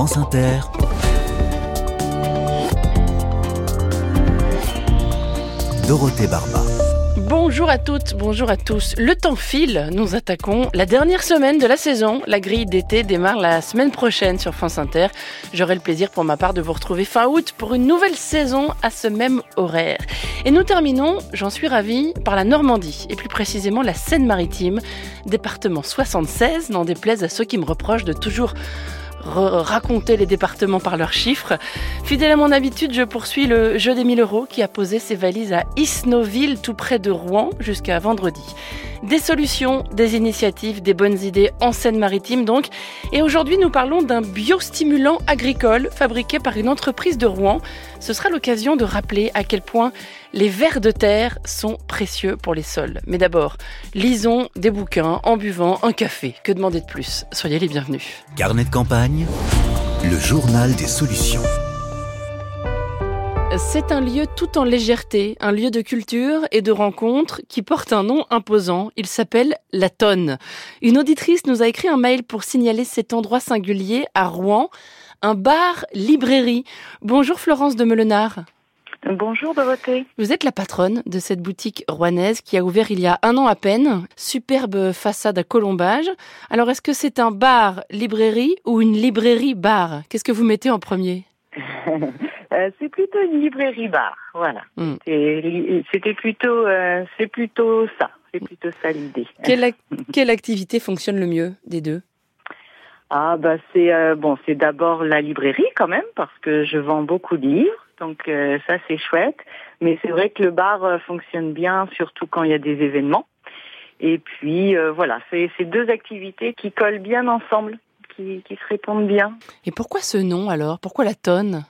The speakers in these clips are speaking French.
France Inter. Dorothée Barba. Bonjour à toutes, bonjour à tous. Le temps file, nous attaquons la dernière semaine de la saison. La grille d'été démarre la semaine prochaine sur France Inter. J'aurai le plaisir pour ma part de vous retrouver fin août pour une nouvelle saison à ce même horaire. Et nous terminons, j'en suis ravie, par la Normandie, et plus précisément la Seine-Maritime, département 76, n'en déplaise à ceux qui me reprochent de toujours raconter les départements par leurs chiffres. Fidèle à mon habitude, je poursuis le jeu des 1000 euros qui a posé ses valises à Isnoville, tout près de Rouen, jusqu'à vendredi. Des solutions, des initiatives, des bonnes idées en Seine-Maritime donc. Et aujourd'hui, nous parlons d'un biostimulant agricole fabriqué par une entreprise de Rouen. Ce sera l'occasion de rappeler à quel point les vers de terre sont précieux pour les sols. Mais d'abord, lisons des bouquins en buvant un café. Que demander de plus? Soyez les bienvenus. Carnet de campagne, le journal des solutions. C'est un lieu tout en légèreté, un lieu de culture et de rencontre qui porte un nom imposant. Il s'appelle La Tonne. Une auditrice nous a écrit un mail pour signaler cet endroit singulier à Rouen, un bar-librairie. Bonjour Florence de Melenard. Bonjour Dorothée. Vous êtes la patronne de cette boutique rouennaise qui a ouvert il y a un an à peine. Superbe façade à colombage. Alors est-ce que c'est un bar-librairie ou une librairie-bar Qu'est-ce que vous mettez en premier? Euh, c'est plutôt une librairie bar, voilà. Hmm. C'était plutôt, euh, c'est plutôt ça, c'est plutôt ça l'idée. Quelle, quelle activité fonctionne le mieux des deux? Ah bah c'est euh, bon, c'est d'abord la librairie quand même parce que je vends beaucoup de livres, donc ça c'est chouette. Mais c'est vrai que le bar fonctionne bien, surtout quand il y a des événements. Et puis voilà, c'est deux activités qui collent bien ensemble. Qui, qui, se répondent bien. Et pourquoi ce nom alors? Pourquoi la tonne?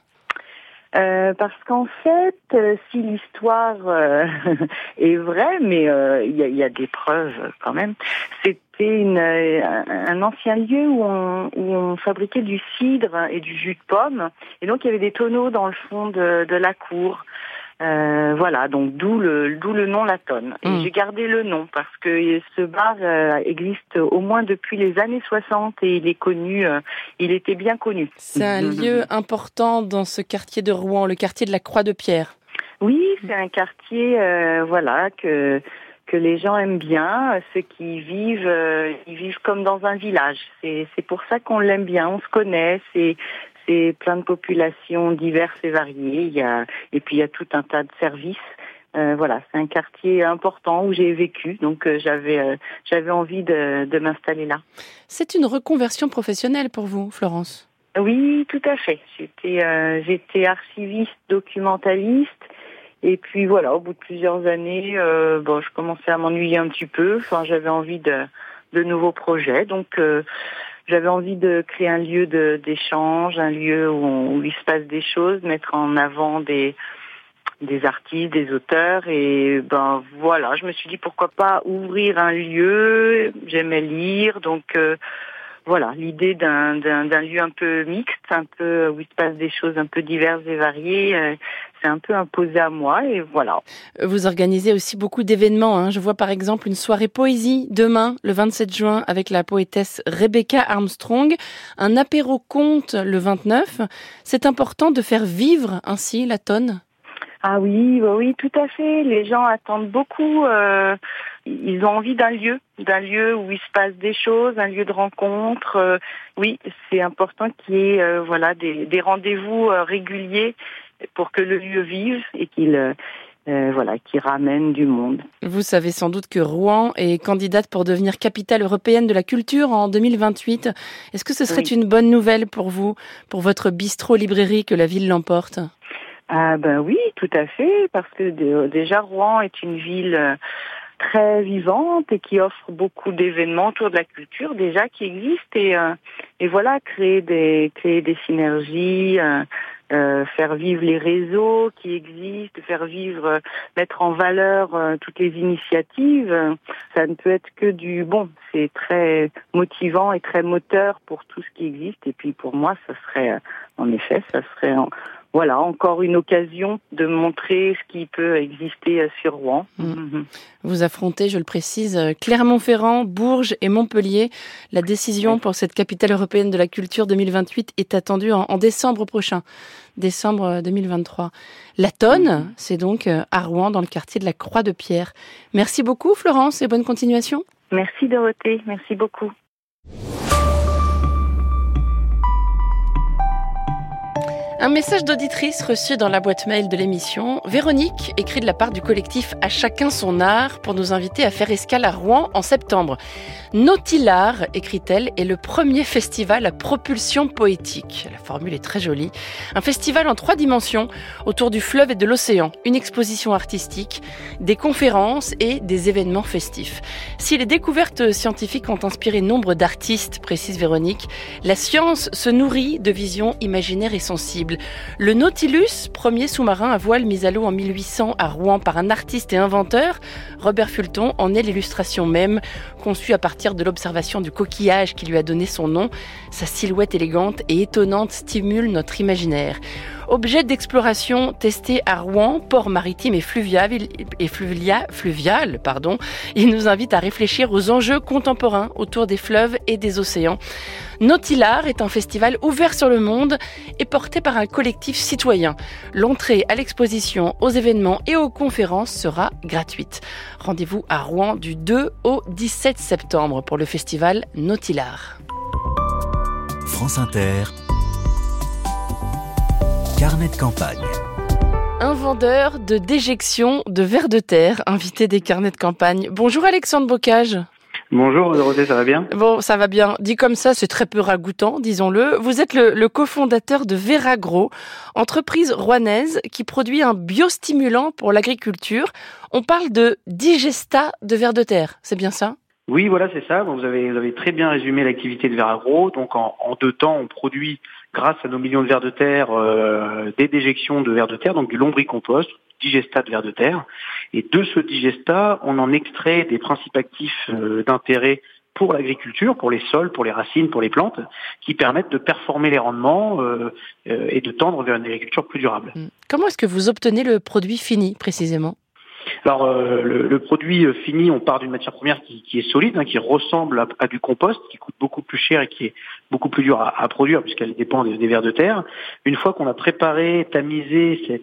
Euh, parce qu'en fait, euh, si l'histoire euh, est vraie, mais il y a, y, a, des preuves quand même, c'était un ancien lieu où on, où on, fabriquait du cidre et du jus de pomme, et donc il y avait des tonneaux dans le fond de, de la cour. Euh, voilà, donc d'où le d'où le nom La Tonne. Et hmm. j'ai gardé le nom parce que ce bar euh, existe au moins depuis les années 60 et il est connu, euh, il était bien connu. C'est un lieu important dans ce quartier de Rouen, le quartier de la Croix de Pierre. Oui, c'est un quartier, voilà, que que les gens aiment bien, ceux qui vivent, ils vivent comme dans un village. C'est c'est pour ça qu'on l'aime bien, on se connaît, c'est c'est plein de populations diverses et variées. Il y a, et puis il y a tout un tas de services. Euh, voilà, c'est un quartier important où j'ai vécu, donc euh, j'avais euh, j'avais envie de, de m'installer là. C'est une reconversion professionnelle pour vous, Florence? Oui, tout à fait. J'étais j'étais archiviste, documentaliste, et puis voilà, au bout de plusieurs années, bon, je commençais à m'ennuyer un petit peu. Enfin, j'avais envie de de nouveaux projets, donc j'avais envie de créer un lieu d'échange, un lieu où, il se passe des choses, mettre en avant des des artistes, des auteurs. Et ben voilà, je me suis dit pourquoi pas ouvrir un lieu, j'aimais lire donc euh, voilà, l'idée d'un lieu un peu mixte, un peu où il se passe des choses un peu diverses et variées, euh, c'est un peu imposé à moi et voilà. Vous organisez aussi beaucoup d'événements. Hein. Je vois par exemple une soirée poésie demain, le 27 juin, avec la poétesse Rebecca Armstrong, un apéro conte le 29. C'est important de faire vivre ainsi la tonne. Ah oui, oui, tout à fait. Les gens attendent beaucoup. Euh, ils ont envie d'un lieu, d'un lieu où il se passe des choses, un lieu de rencontre. Euh, oui, c'est important qu'il y ait euh, voilà des, des rendez-vous réguliers pour que le lieu vive et qu'il voilà, qui ramène du monde. Vous savez sans doute que Rouen est candidate pour devenir capitale européenne de la culture en 2028. Est-ce que ce serait une bonne nouvelle pour vous, pour votre bistrot-librairie, que la ville l'emporte? Ah ben oui, tout à fait, parce que déjà Rouen est une ville euh, très vivante et qui offre beaucoup d'événements autour de la culture déjà qui existent et, euh, et voilà créer des créer des synergies, euh, faire vivre les réseaux qui existent, faire vivre, mettre en valeur toutes les initiatives. Ça ne peut être que du bon. C'est très motivant et très moteur pour tout ce qui existe. Et puis pour moi, ça serait en effet, ça serait voilà, encore une occasion de montrer ce qui peut exister sur Rouen. Mm. Mm-hmm. Vous affrontez, je le précise, Clermont-Ferrand, Bourges et Montpellier. La décision pour cette capitale européenne de la culture 2028 est attendue en, décembre prochain, décembre 2023. La tonne, mm-hmm. c'est donc à Rouen, dans le quartier de la Croix-de-Pierre. Merci beaucoup, Florence, et bonne continuation. Merci, Dorothée. Merci beaucoup. Un message d'auditrice reçu dans la boîte mail de l'émission. Véronique écrit de la part du collectif À chacun son art pour nous inviter à faire escale à Rouen en septembre. Nautilar, écrit-elle, est le premier festival à propulsion poétique. La formule est très jolie. Un festival en trois dimensions autour du fleuve et de l'océan. Une exposition artistique, des conférences et des événements festifs. Si les découvertes scientifiques ont inspiré nombre d'artistes, précise Véronique, la science se nourrit de visions imaginaires et sensibles. Le Nautilus, premier sous-marin à voile mis à l'eau en 1800 à Rouen par un artiste et inventeur, Robert Fulton, en est l'illustration même, conçue à partir de l'observation du coquillage qui lui a donné son nom. Sa silhouette élégante et étonnante stimule notre imaginaire. Objet d'exploration testé à Rouen, port maritime et fluvial, et fluvial, pardon, il nous invite à réfléchir aux enjeux contemporains autour des fleuves et des océans. Nautilar est un festival ouvert sur le monde et porté par un collectif citoyen. L'entrée à l'exposition, aux événements et aux conférences sera gratuite. Rendez-vous à Rouen du 2 au 17 septembre pour le festival Nautilar. France Inter, Carnet de campagne. Un vendeur de déjection de vers de terre, invité des carnets de campagne. Bonjour Alexandre Bocage. Bonjour Dorothée, ça va bien? Bon, ça va bien. Dit comme ça, c'est très peu ragoûtant, disons-le. Vous êtes le, cofondateur de Veragro, entreprise rouennaise qui produit un biostimulant pour l'agriculture. On parle de digesta de vers de terre, c'est bien ça? Oui, voilà, c'est ça. Vous avez, vous avez très bien résumé l'activité de Veragro. Donc en, deux temps, on produit grâce à nos millions de vers de terre, euh, des déjections de vers de terre, donc du lombricompost, digestat de vers de terre. Et de ce digestat, on en extrait des principes actifs euh, d'intérêt pour l'agriculture, pour les sols, pour les racines, pour les plantes, qui permettent de performer les rendements euh, et de tendre vers une agriculture plus durable. Hmm. Comment est-ce que vous obtenez le produit fini précisément? Alors euh, le, produit euh, fini, on part d'une matière première qui, est solide, hein, qui ressemble à, du compost, qui coûte beaucoup plus cher et qui est beaucoup plus dur à, produire puisqu'elle dépend des, vers de terre. Une fois qu'on a préparé, tamisé cette,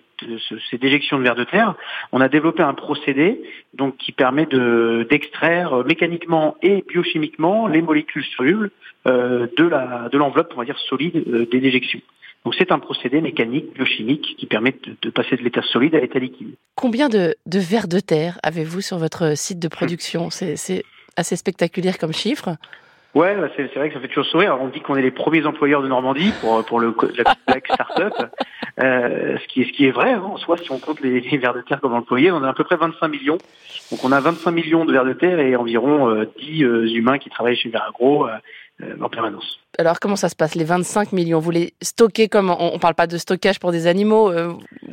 ces déjections de vers de terre, on a développé un procédé donc qui permet d'extraire mécaniquement et biochimiquement les molécules solubles euh, de l'enveloppe, on va dire solide des déjections. Donc c'est un procédé mécanique, biochimique, qui permet de, passer de l'état solide à l'état liquide. Combien de, de vers de terre avez-vous sur votre site de production? C'est assez spectaculaire comme chiffre. Ouais, bah, c'est vrai que ça fait toujours sourire. on dit qu'on est les premiers employeurs de Normandie pour pour le la Black Startup, euh, ce qui est ce qui est vrai. Hein, en soi, si on compte les, vers de terre comme employés, on a à peu près 25 millions. Donc on a 25 millions de vers de terre et environ 10 euh, euh, humains qui travaillent chez Veragro en permanence. Alors comment ça se passe les 25 millions? Vous les stockez comment On ne parle pas de stockage pour des animaux.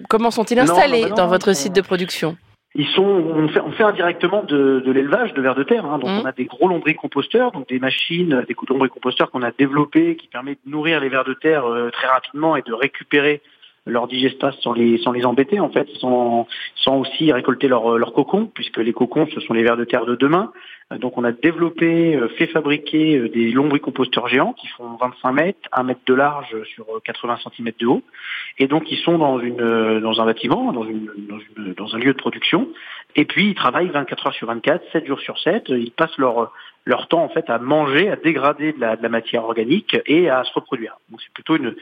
comment sont-ils installés dans votre site de production? Ils sont, on fait, on fait indirectement de, de l'élevage de vers de terre. Hein. Donc mmh. on a des gros lombricomposteurs, donc des machines, des lombricomposteurs qu'on a développés qui permettent de nourrir les vers de terre euh, très rapidement et de récupérer leur digestas sans les sans les embêter en fait, sans sans aussi récolter leurs leur cocons puisque les cocons ce sont les vers de terre de demain. Euh, donc on a développé, euh, fait fabriquer euh, des lombricomposteurs géants qui font 25 mètres, 1 mètre de large sur 80 cm de haut, et donc ils sont dans une dans un bâtiment, dans une dans, une, dans un lieu de production, et puis ils travaillent 24 heures sur 24, 7 jours sur 7, ils passent leur leur temps en fait à manger, à dégrader de la, de la matière organique et à se reproduire. Donc c'est plutôt une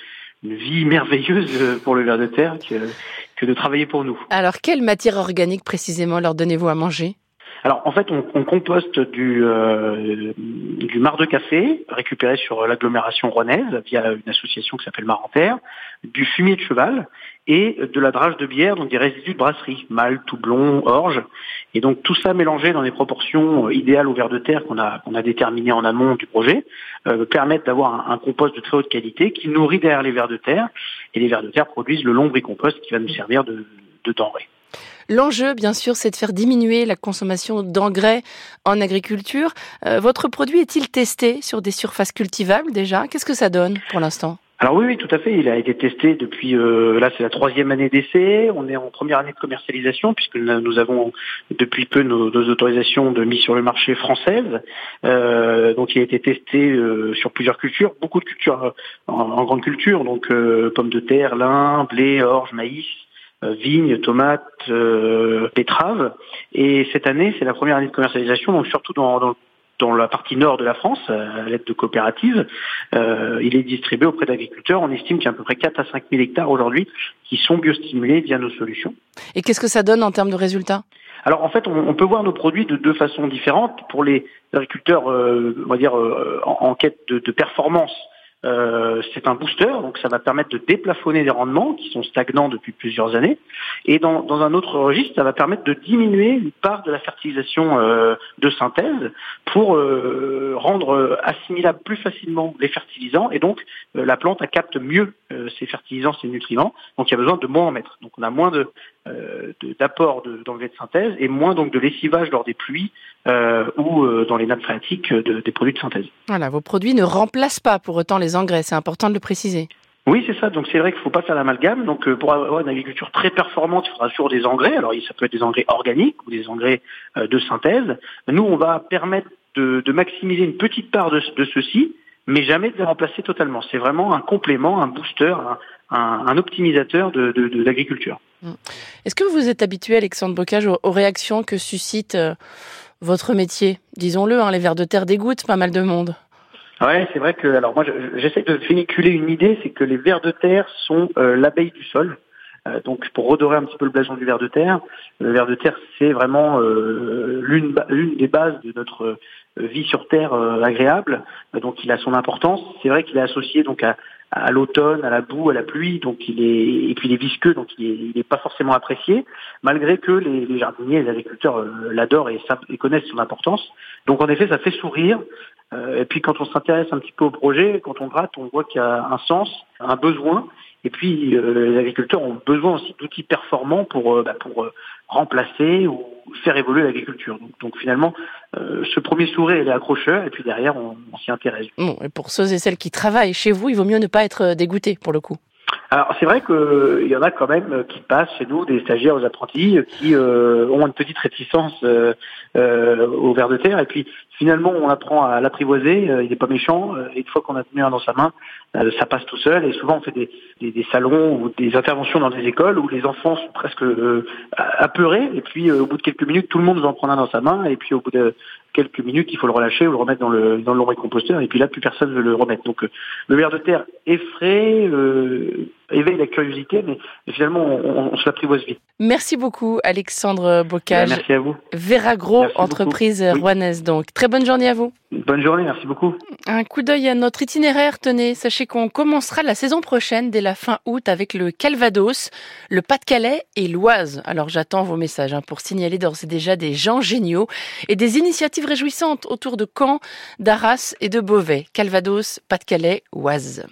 une vie merveilleuse pour le ver de terre que, que de travailler pour nous. Alors, quelle matière organique précisément leur donnez-vous à manger? Alors en fait, on, on composte du, euh, du marc de café récupéré sur l'agglomération rouennaise via une association qui s'appelle Marentaire, du fumier de cheval et de la drage de bière, donc des résidus de brasserie, malt, blond, orge. Et donc tout ça mélangé dans des proportions idéales au verre de terre qu'on a, qu'on a déterminé en amont du projet, euh, permettent d'avoir un, compost de très haute qualité qui nourrit derrière les vers de terre. Et les vers de terre produisent le lombricompost qui va nous servir de, de denrée. L'enjeu, bien sûr, c'est de faire diminuer la consommation d'engrais en agriculture. Euh, votre produit est-il testé sur des surfaces cultivables déjà? Qu'est-ce que ça donne pour l'instant? Alors oui, oui, tout à fait. Il a été testé depuis, euh, là c'est la troisième année d'essai. On est en première année de commercialisation puisque nous avons depuis peu nos, autorisations de mise sur le marché françaises. Euh, donc il a été testé sur plusieurs cultures, beaucoup de cultures en, grande culture, donc pommes de terre, lin, blé, orge, maïs, vignes, tomates, euh, betteraves. Et cette année, c'est la première année de commercialisation, donc surtout dans, dans, dans la partie nord de la France, à l'aide de coopératives. Euh, il est distribué auprès d'agriculteurs. On estime qu'il y a à peu près 4 à 5 000 hectares aujourd'hui qui sont biostimulés via nos solutions. Et qu'est-ce que ça donne en termes de résultats? Alors en fait, on, peut voir nos produits de deux façons différentes. Pour les agriculteurs, euh, on va dire euh, en, quête de, de performance, euh, c'est un booster, donc ça va permettre de déplafonner des rendements qui sont stagnants depuis plusieurs années. Et dans, dans un autre registre, ça va permettre de diminuer une part de la fertilisation euh, de synthèse pour euh, rendre assimilables plus facilement les fertilisants. Et donc, la plante capte mieux ces fertilisants, ces nutriments. Donc, il y a besoin de moins en mettre. Donc, on a moins de, d'apport d'engrais de, de, synthèse et moins donc de lessivage lors des pluies ou dans les nappes phréatiques des produits de synthèse. Voilà, vos produits ne remplacent pas pour autant les engrais, c'est important de le préciser. Oui, c'est ça. Donc c'est vrai qu'il ne faut pas faire l'amalgame. Donc euh, pour avoir une agriculture très performante, il faudra toujours des engrais. Alors ça peut être des engrais organiques ou des engrais euh, de synthèse. Nous, on va permettre de, maximiser une petite part de, ceux-ci, mais jamais de les remplacer totalement. C'est vraiment un complément, un booster, un, optimisateur de, l'agriculture. Mmh. Est-ce que vous êtes habitué, Alexandre Bocage, aux, réactions que suscite euh, votre métier? Disons-le, hein, les vers de terre dégoûtent pas mal de monde. Ouais, c'est vrai que alors moi j'essaie de véhiculer une idée, c'est que les vers de terre sont euh, l'abeille du sol. Euh, donc pour redorer un petit peu le blason du ver de terre, le ver de terre c'est vraiment l'une l'une des bases de notre vie sur terre agréable. donc il a son importance. C'est vrai qu'il est associé donc à, à l'automne, à la boue, à la pluie, donc il est et puis il est visqueux, donc il est, pas forcément apprécié, malgré que les, jardiniers, les agriculteurs l'adorent et, et, connaissent son importance. Donc en effet, ça fait sourire. Euh, et puis quand on s'intéresse un petit peu au projet, quand on gratte, on voit qu'il y a un sens, un besoin. Et puis euh, les agriculteurs ont besoin aussi d'outils performants pour, euh, bah, pour remplacer ou faire évoluer l'agriculture. Donc, donc, finalement, ce premier sourire, il est accrocheur, et puis derrière, on, on s'y intéresse. Bon, et pour ceux et celles qui travaillent chez vous, il vaut mieux ne pas être dégoûté pour le coup. Alors c'est vrai qu'il y en a quand même qui passent chez nous, des stagiaires aux apprentis, qui ont une petite réticence au ver de terre, et puis finalement on apprend à l'apprivoiser, il n'est pas méchant, et une fois qu'on a tenu un dans sa main, ça passe tout seul, et souvent on fait des, des, salons ou des interventions dans des écoles où les enfants sont presque apeurés, et puis au bout de quelques minutes tout le monde va en prendre un dans sa main, et puis au bout de quelques minutes il faut le relâcher ou le remettre dans le dans le composteur, et puis là plus personne ne veut le remettre. Donc le ver de terre est frais, éveille la curiosité, mais, finalement, on, se l'apprivoise vite. Merci beaucoup, Alexandre Bocage. merci à vous. Veragro, entreprise rouennaise, donc. Très bonne journée à vous. Bonne journée, merci beaucoup. Un coup d'œil à notre itinéraire, tenez, sachez qu'on commencera la saison prochaine dès la fin août avec le Calvados, le Pas-de-Calais et l'Oise. Alors j'attends vos messages hein, pour signaler d'ores et déjà des gens géniaux et des initiatives réjouissantes autour de Caen, d'Arras et de Beauvais. Calvados, Pas-de-Calais, Oise.